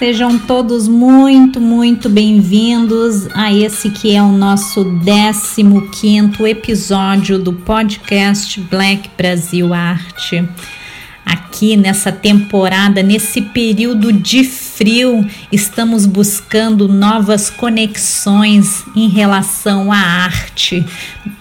Sejam todos muito, muito bem-vindos a esse que é o nosso 15 episódio do podcast Black Brasil Arte. Aqui nessa temporada, nesse período de frio, estamos buscando novas conexões em relação à arte,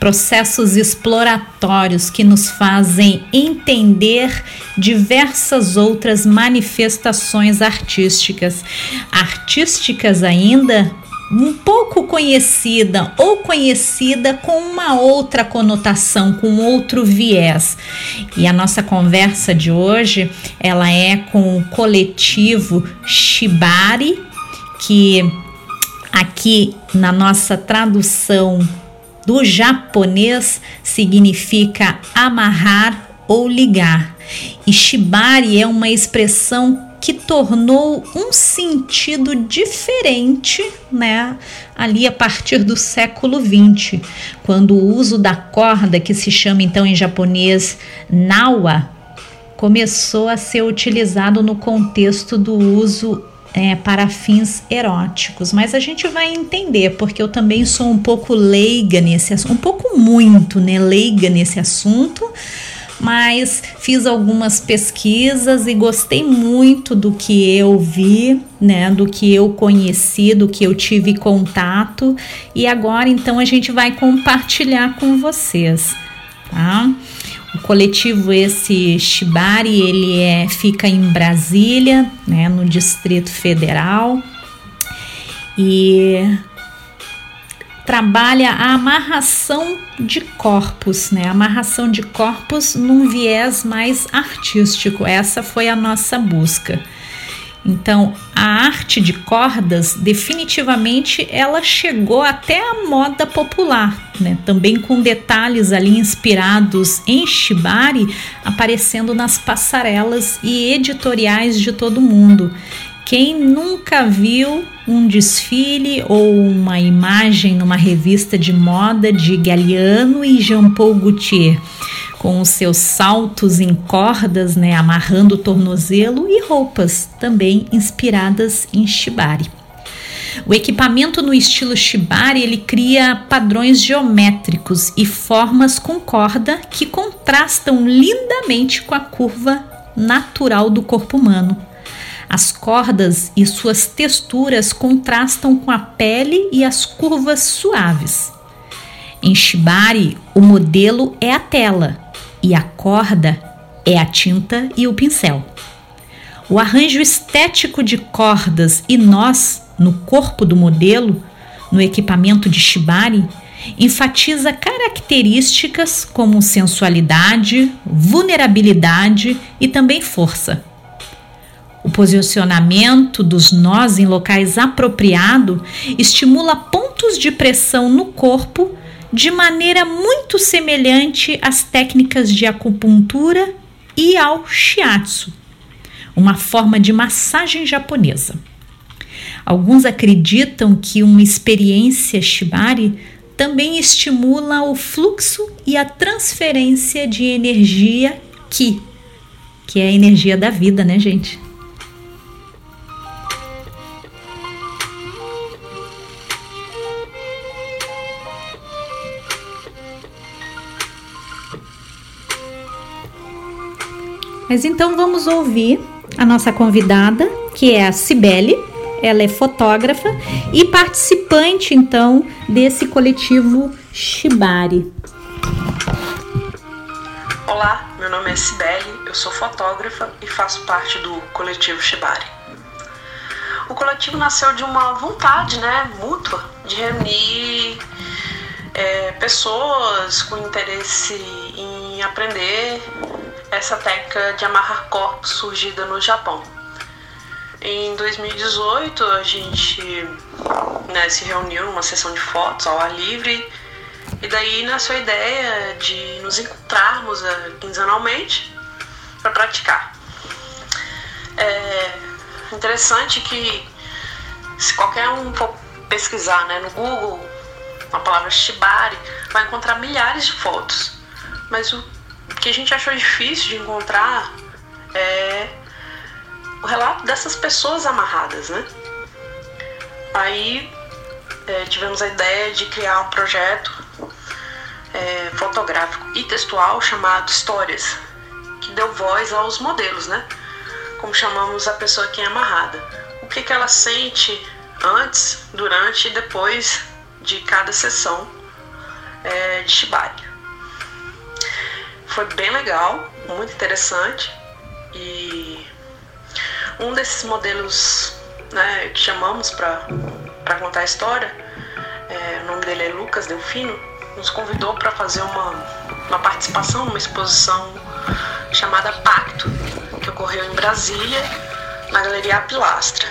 processos exploratórios que nos fazem entender diversas outras manifestações artísticas. Artísticas ainda, um pouco conhecida ou conhecida com uma outra conotação, com outro viés. E a nossa conversa de hoje, ela é com o coletivo Shibari, que aqui na nossa tradução do japonês significa amarrar ou ligar. E Shibari é uma expressão que tornou um sentido diferente, né, ali a partir do século XX, quando o uso da corda, que se chama então em japonês nawa, começou a ser utilizado no contexto do uso é, para fins eróticos, mas a gente vai entender, porque eu também sou um pouco leiga nesse assunto, um pouco muito, né, leiga nesse assunto, mas fiz algumas pesquisas e gostei muito do que eu vi, né, do que eu conheci, do que eu tive contato e agora então a gente vai compartilhar com vocês, tá? O coletivo esse Shibari, ele é fica em Brasília, né, no Distrito Federal. E trabalha a amarração de corpos, né? Amarração de corpos num viés mais artístico. Essa foi a nossa busca. Então, a arte de cordas, definitivamente, ela chegou até a moda popular, né? Também com detalhes ali inspirados em shibari aparecendo nas passarelas e editoriais de todo mundo. Quem nunca viu um desfile ou uma imagem numa revista de moda de Galliano e Jean Paul Gaultier, com os seus saltos em cordas, né, amarrando o tornozelo e roupas também inspiradas em shibari. O equipamento no estilo shibari ele cria padrões geométricos e formas com corda que contrastam lindamente com a curva natural do corpo humano. As cordas e suas texturas contrastam com a pele e as curvas suaves. Em Shibari, o modelo é a tela e a corda é a tinta e o pincel. O arranjo estético de cordas e nós no corpo do modelo, no equipamento de Shibari, enfatiza características como sensualidade, vulnerabilidade e também força. O posicionamento dos nós em locais apropriado estimula pontos de pressão no corpo de maneira muito semelhante às técnicas de acupuntura e ao shiatsu, uma forma de massagem japonesa. Alguns acreditam que uma experiência shibari também estimula o fluxo e a transferência de energia ki, que é a energia da vida, né, gente? Mas então vamos ouvir a nossa convidada, que é a Cibele. Ela é fotógrafa e participante então desse coletivo Shibari. Olá, meu nome é Cibele, eu sou fotógrafa e faço parte do coletivo Shibari. O coletivo nasceu de uma vontade, né, mútua, de reunir é, pessoas com interesse em aprender essa técnica de amarrar corpos surgida no Japão. Em 2018 a gente né, se reuniu numa sessão de fotos ao ar livre e daí nasceu a ideia de nos encontrarmos uh, quinzenalmente para praticar. É interessante que se qualquer um for pesquisar né, no Google a palavra shibari, vai encontrar milhares de fotos. Mas o que a gente achou difícil de encontrar é o relato dessas pessoas amarradas, né? Aí é, tivemos a ideia de criar um projeto é, fotográfico e textual chamado Histórias, que deu voz aos modelos, né? Como chamamos a pessoa que é amarrada. O que, que ela sente antes, durante e depois de cada sessão é, de Shibari. Foi bem legal, muito interessante e um desses modelos né, que chamamos para contar a história, é, o nome dele é Lucas Delfino, nos convidou para fazer uma, uma participação numa exposição chamada Pacto, que ocorreu em Brasília, na Galeria Pilastra.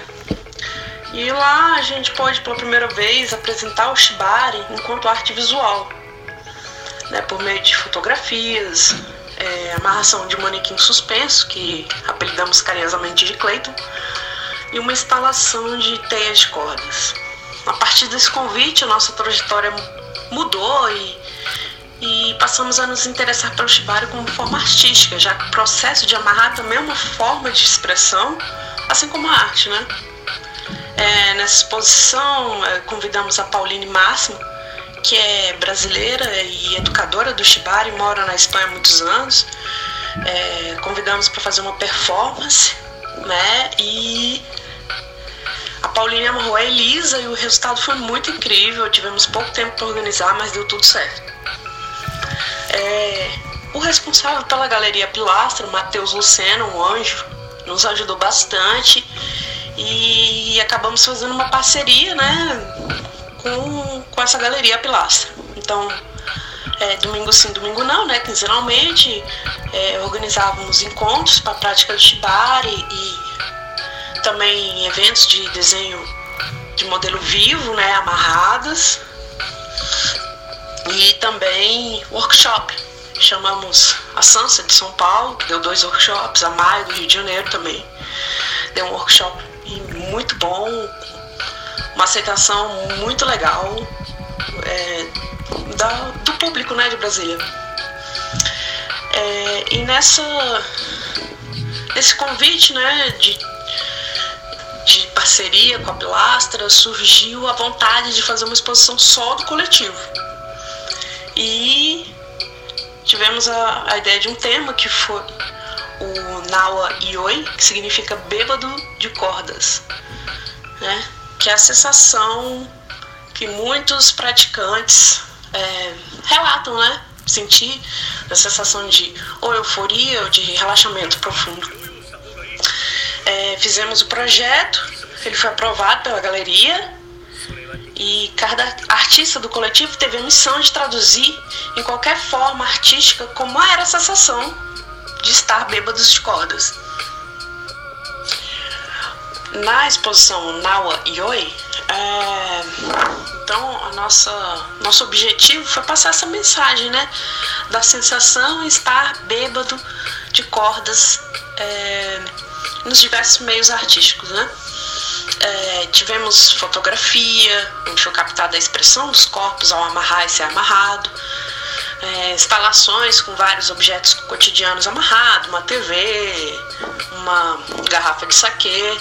E lá a gente pôde pela primeira vez apresentar o Shibari enquanto arte visual, né, por meio de fotografias, é, amarração de manequim suspenso, que apelidamos carinhosamente de Clayton, e uma instalação de teias de cordas. A partir desse convite, a nossa trajetória mudou e, e passamos a nos interessar pelo shibari como forma artística, já que o processo de amarrar também é uma forma de expressão, assim como a arte, né? É, nessa exposição, é, convidamos a Pauline Máximo, que é brasileira e educadora do Shibari, mora na Espanha há muitos anos. É, convidamos para fazer uma performance, né? E a Pauline amarrou a Elisa e o resultado foi muito incrível. Tivemos pouco tempo para organizar, mas deu tudo certo. É, o responsável pela Galeria Pilastra, Matheus Luceno, um anjo, nos ajudou bastante e acabamos fazendo uma parceria, né, com, com essa galeria Pilastra. Então, é, domingo sim, domingo não, né, quinzenalmente, é, organizávamos encontros para prática do shibari e também eventos de desenho de modelo vivo, né, amarradas e também workshop. Chamamos a Sansa de São Paulo, que deu dois workshops, a Maia do Rio de Janeiro também deu um workshop muito bom, uma aceitação muito legal da, do público né, de Brasília. É, e nessa nesse convite né, de, de parceria com a Pilastra surgiu a vontade de fazer uma exposição só do coletivo. E tivemos a, a ideia de um tema que foi o Nawa Ioi, que significa bêbado de cordas, né? que é a sensação que muitos praticantes é, relatam, né? Sentir a sensação de ou euforia ou de relaxamento profundo. É, fizemos o projeto, ele foi aprovado pela galeria e cada artista do coletivo teve a missão de traduzir em qualquer forma artística como era a sensação de estar bêbados de cordas. Na exposição Nawa Yoi, é, então a nossa nosso objetivo foi passar essa mensagem, né, da sensação estar bêbado de cordas é, nos diversos meios artísticos, né. É, tivemos fotografia, onde foi captada a expressão dos corpos ao amarrar e ser amarrado é, instalações com vários objetos cotidianos amarrados, uma TV, uma garrafa de saquê,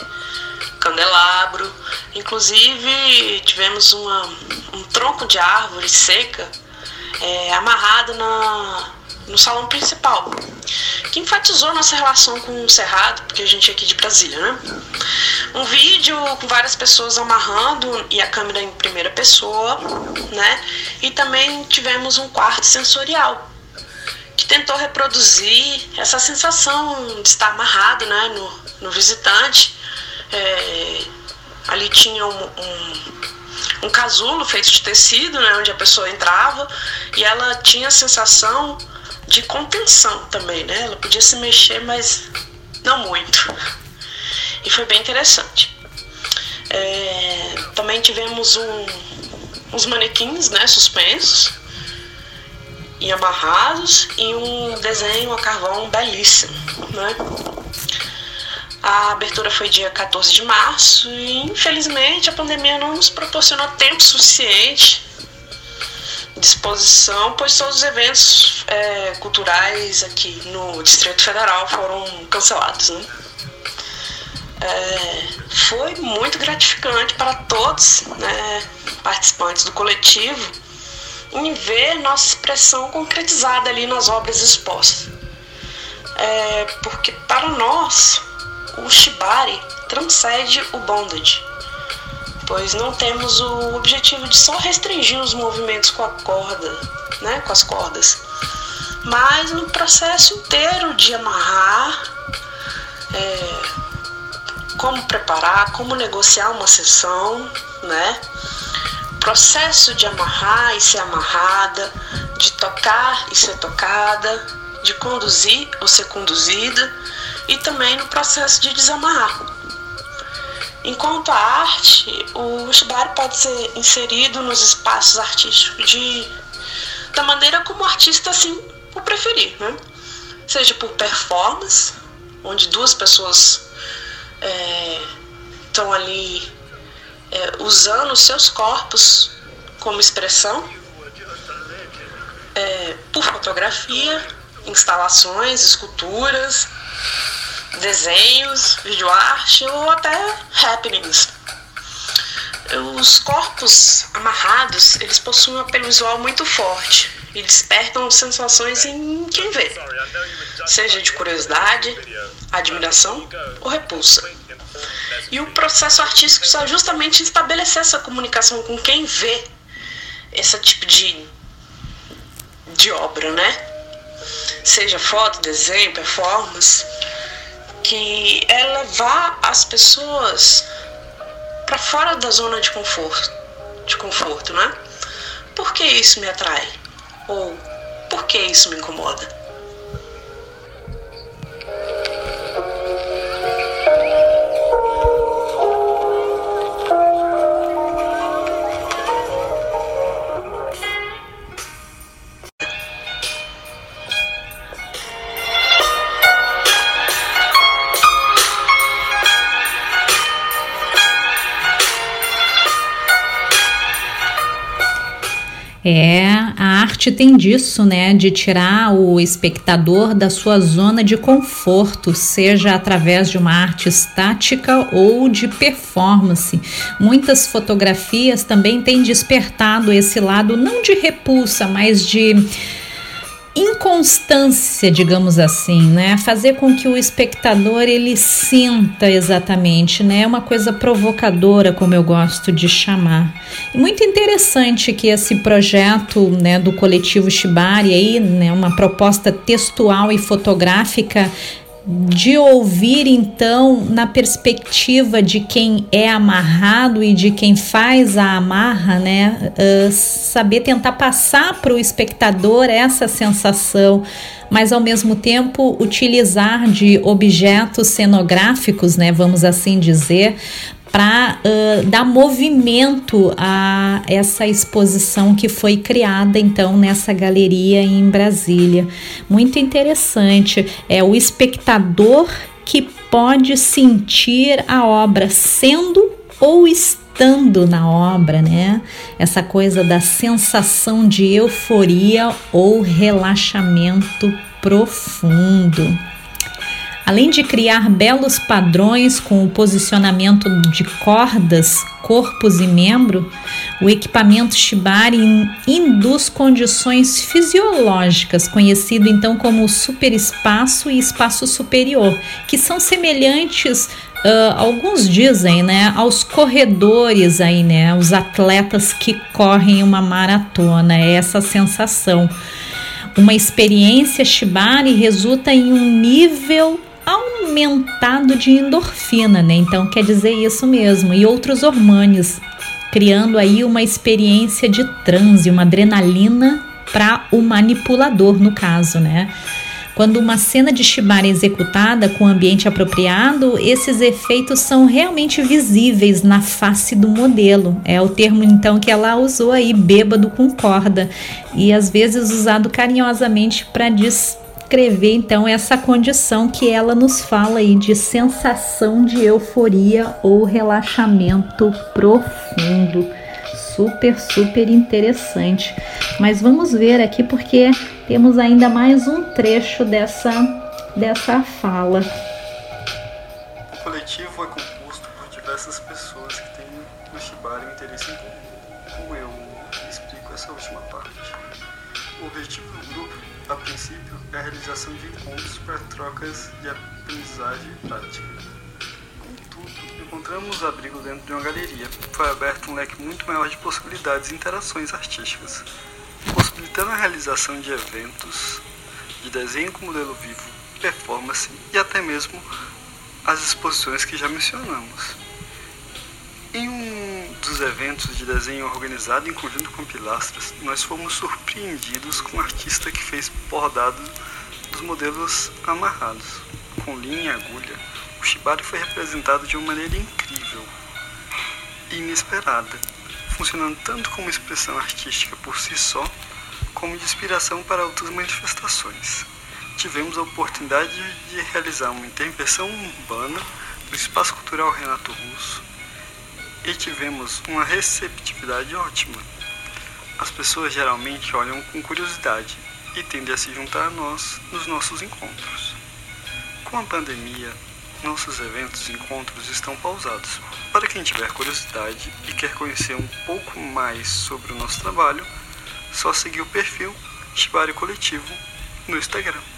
candelabro. Inclusive tivemos uma, um tronco de árvore seca é, amarrado na, no salão principal, que enfatizou nossa relação com o Cerrado, porque a gente é aqui de Brasília, né? Um vídeo com várias pessoas amarrando e a câmera em primeira pessoa, né? E também tivemos um quarto sensorial, que tentou reproduzir essa sensação de estar amarrado, né, no, no visitante. É, ali tinha um, um um casulo feito de tecido, né, onde a pessoa entrava e ela tinha a sensação de contenção também, né? Ela podia se mexer, mas não muito. E foi bem interessante. É, também tivemos um, uns manequins né, suspensos e amarrados e um desenho a carvão belíssimo. Né? A abertura foi dia 14 de março e infelizmente a pandemia não nos proporcionou tempo suficiente disposição, pois todos os eventos é, culturais aqui no Distrito Federal foram cancelados. Né? é, foi muito gratificante para todos né, participantes do coletivo em ver nossa expressão concretizada ali nas obras expostas. É, porque para nós o shibari transcende o bondage, pois não temos o objetivo de só restringir os movimentos com a corda, né, com as cordas, mas no processo inteiro de amarrar, é, como preparar, como negociar uma sessão, né? Processo de amarrar e ser amarrada, de tocar e ser tocada, de conduzir ou ser conduzida e também no processo de desamarrar. Enquanto a arte, o shibari pode ser inserido nos espaços artísticos de, da maneira como o artista assim o preferir, né? Seja por performance, onde duas pessoas estão é, ali é, usando os seus corpos como expressão, é, por fotografia, instalações, esculturas, desenhos, videoarte ou até happenings. Os corpos amarrados, eles possuem um apelo visual muito forte e despertam sensações em quem vê, seja de curiosidade, admiração ou repulsa. E o processo artístico está justamente estabelecer essa comunicação com quem vê esse tipo de, de obra, né? Seja foto, desenho, performance, que é levar as pessoas para fora da zona de conforto, de conforto, né? Por que isso me atrai? Ou por que isso me incomoda? É, a arte tem disso, né? De tirar o espectador da sua zona de conforto, seja através de uma arte estática ou de performance. Muitas fotografias também têm despertado esse lado, não de repulsa, mas de inconstância, digamos assim, né? Fazer com que o espectador ele sinta exatamente, né? É uma coisa provocadora, como eu gosto de chamar. Muito interessante que esse projeto, né, do coletivo Shibari aí, né, uma proposta textual e fotográfica de ouvir então na perspectiva de quem é amarrado e de quem faz a amarra, né? Uh, saber tentar passar para o espectador essa sensação, mas ao mesmo tempo utilizar de objetos cenográficos, né? Vamos assim dizer, para uh, dar movimento a essa exposição que foi criada então nessa galeria em Brasília. Muito interessante. É o espectador que pode sentir a obra sendo ou estando na obra, né? Essa coisa da sensação de euforia ou relaxamento profundo. Além de criar belos padrões com o posicionamento de cordas, corpos e membro, o equipamento Shibari induz condições fisiológicas, conhecido então como superespaço e espaço superior, que são semelhantes, uh, alguns dizem, né, aos corredores aí, né, os atletas que correm uma maratona, é essa sensação. Uma experiência Shibari resulta em um nível aumentado de endorfina, né? Então quer dizer isso mesmo, e outros hormônios, criando aí uma experiência de transe, uma adrenalina para o manipulador, no caso, né? Quando uma cena de shibari é executada com ambiente apropriado, esses efeitos são realmente visíveis na face do modelo. É o termo então que ela usou aí, bêbado com corda, e às vezes usado carinhosamente para descrever então essa condição que ela nos fala aí de sensação de euforia ou relaxamento profundo. Super, super interessante. Mas vamos ver aqui porque temos ainda mais um trecho dessa dessa fala. O coletivo é composto por diversas pessoas realização de encontros para trocas de aprendizagem prática. Contudo, encontramos abrigo dentro de uma galeria. Foi aberto um leque muito maior de possibilidades e interações artísticas, possibilitando a realização de eventos de desenho com modelo vivo, performance e até mesmo as exposições que já mencionamos. Em um dos eventos de desenho organizado em conjunto com Pilastras, nós fomos surpreendidos com um artista que fez bordado dos modelos amarrados, com linha e agulha. O shibari foi representado de uma maneira incrível e inesperada, funcionando tanto como expressão artística por si só, como de inspiração para outras manifestações tivemos a oportunidade de realizar uma intervenção urbana no Espaço Cultural Renato Russo e tivemos uma receptividade ótima. As pessoas geralmente olham com curiosidade e tendem a se juntar a nós nos nossos encontros. Com a pandemia, nossos eventos e encontros estão pausados. Para quem tiver curiosidade e quer conhecer um pouco mais sobre o nosso trabalho, só seguir o perfil Shibari Coletivo no Instagram.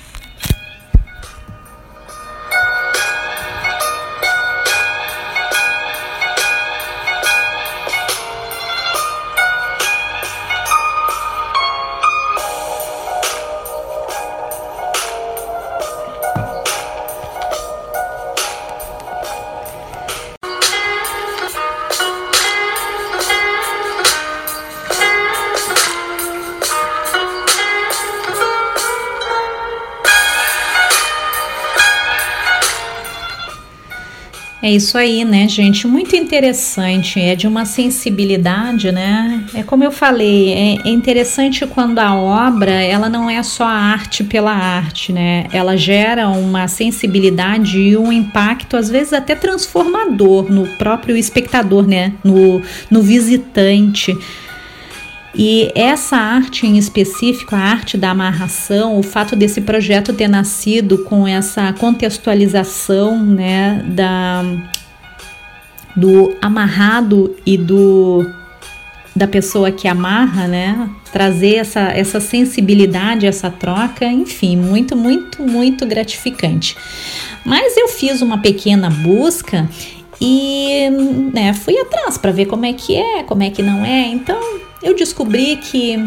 É isso aí, né, gente? Muito interessante. É de uma sensibilidade, né? É como eu falei, é, é interessante quando a obra ela não é só arte pela arte, né? Ela gera uma sensibilidade e um impacto, às vezes até transformador no próprio espectador, né? No, no visitante. E essa arte em específico, a arte da amarração, o fato desse projeto ter nascido com essa contextualização né, da, do amarrado e do da pessoa que amarra, né? Trazer essa, essa sensibilidade, essa troca, enfim, muito, muito, muito gratificante. Mas eu fiz uma pequena busca e né, fui atrás para ver como é que é, como é que não é. Então eu descobri que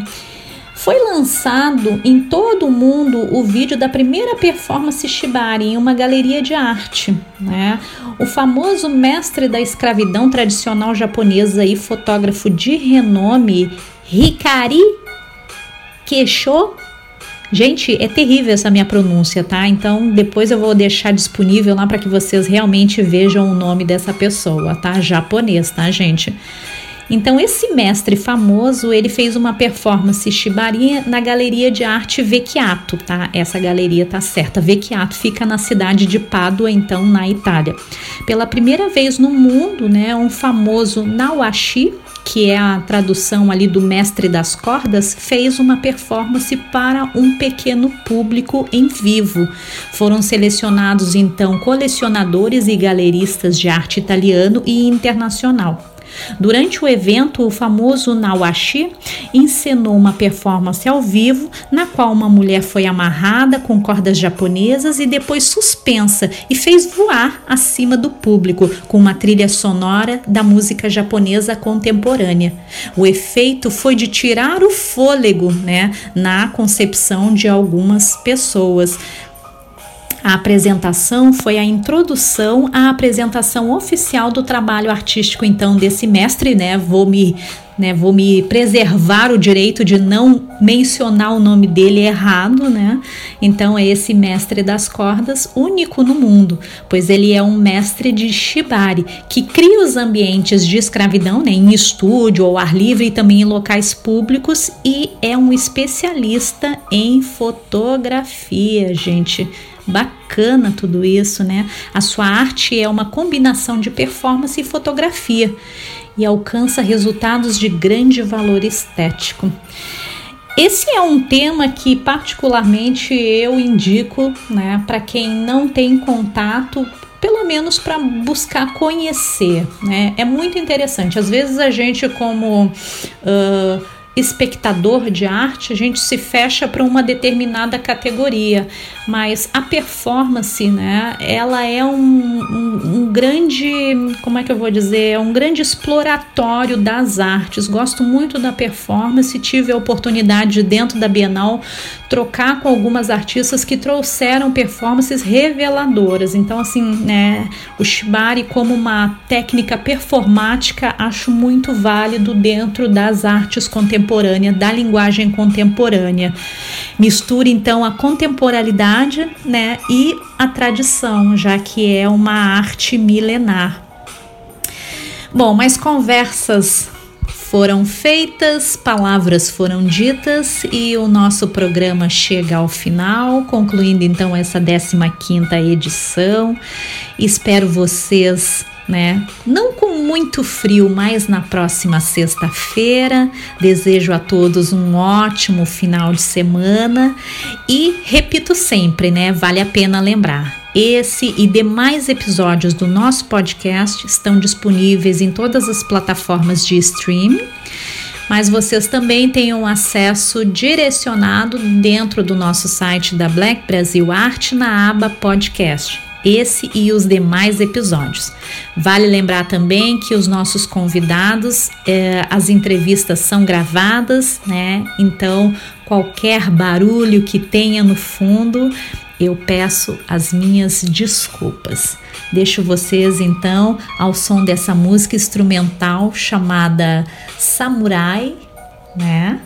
foi lançado em todo o mundo o vídeo da primeira performance Shibari em uma galeria de arte. Né? O famoso mestre da escravidão tradicional japonesa e fotógrafo de renome Hikari Keisho Gente, é terrível essa minha pronúncia, tá? Então depois eu vou deixar disponível lá para que vocês realmente vejam o nome dessa pessoa, tá? Japonês, tá, gente? Então esse mestre famoso, ele fez uma performance shibari na galeria de arte Vecchiato, tá? Essa galeria tá certa. Vecchiato fica na cidade de Pádua, então na Itália. Pela primeira vez no mundo, né, um famoso Nawashi, que é a tradução ali do mestre das cordas, fez uma performance para um pequeno público em vivo. Foram selecionados então colecionadores e galeristas de arte italiano e internacional. Durante o evento, o famoso Nawashi encenou uma performance ao vivo na qual uma mulher foi amarrada com cordas japonesas e depois suspensa e fez voar acima do público com uma trilha sonora da música japonesa contemporânea. O efeito foi de tirar o fôlego, né, na concepção de algumas pessoas. A apresentação foi a introdução à apresentação oficial do trabalho artístico então desse mestre, né? Vou me né, vou me preservar o direito de não mencionar o nome dele errado, né? Então é esse mestre das cordas, único no mundo, pois ele é um mestre de shibari, que cria os ambientes de escravidão, né, em estúdio ou ar livre e também em locais públicos e é um especialista em fotografia, gente. Bacana tudo isso, né? A sua arte é uma combinação de performance e fotografia e alcança resultados de grande valor estético. Esse é um tema que particularmente eu indico, né, para quem não tem contato pelo menos para buscar conhecer, né? É muito interessante. Às vezes a gente como uh, espectador de arte, a gente se fecha para uma determinada categoria, mas a performance, né, ela é um, um, um, grande, como é que eu vou dizer, é um grande exploratório das artes. Gosto muito da performance, tive a oportunidade de, dentro da Bienal trocar com algumas artistas que trouxeram performances reveladoras. Então, assim, né, o shibari como uma técnica performática acho muito válido dentro das artes contemporâneas, da linguagem contemporânea. Mistura então a contemporaneidade, né, e a tradição, já que é uma arte milenar. Bom, mas conversas foram feitas, palavras foram ditas e o nosso programa chega ao final, concluindo então essa 15ª edição. Espero vocês né? Não com muito frio, mas na próxima sexta-feira. Desejo a todos um ótimo final de semana e repito sempre, né? Vale a pena lembrar. Esse e demais episódios do nosso podcast estão disponíveis em todas as plataformas de streaming, mas vocês também têm um acesso direcionado dentro do nosso site da Black Brasil Arte na aba podcast. Esse e os demais episódios. Vale lembrar também que os nossos convidados, eh, as entrevistas são gravadas, né? Então, qualquer barulho que tenha no fundo eu peço as minhas desculpas. Deixo vocês então ao som dessa música instrumental chamada Samurai, né?